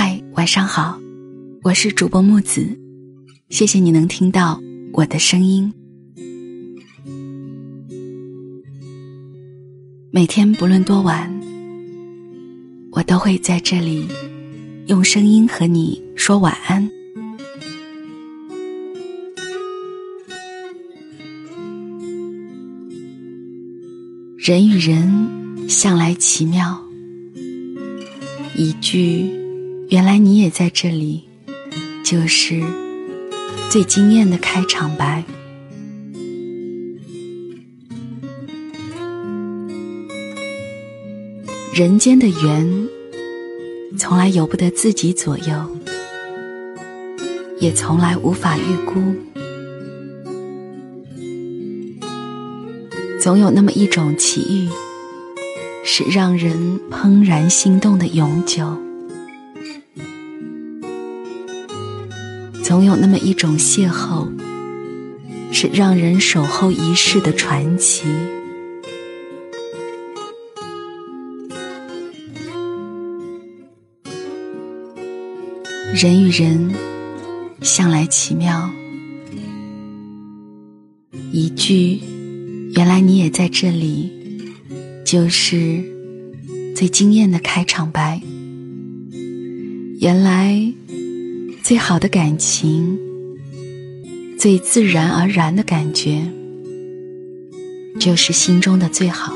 嗨晚上好，我是主播木子，谢谢你能听到我的声音。每天不论多晚，我都会在这里用声音和你说晚安。人与人向来奇妙，一句“原来你也在这里”，就是最惊艳的开场白。人间的缘，从来由不得自己左右，也从来无法预估。总有那么一种奇遇，是让人怦然心动的永久；总有那么一种邂逅，是让人守候一世的传奇。人与人向来奇妙，一句。原来你也在这里，就是最惊艳的开场白。原来最好的感情，最自然而然的感觉，就是心中的最好。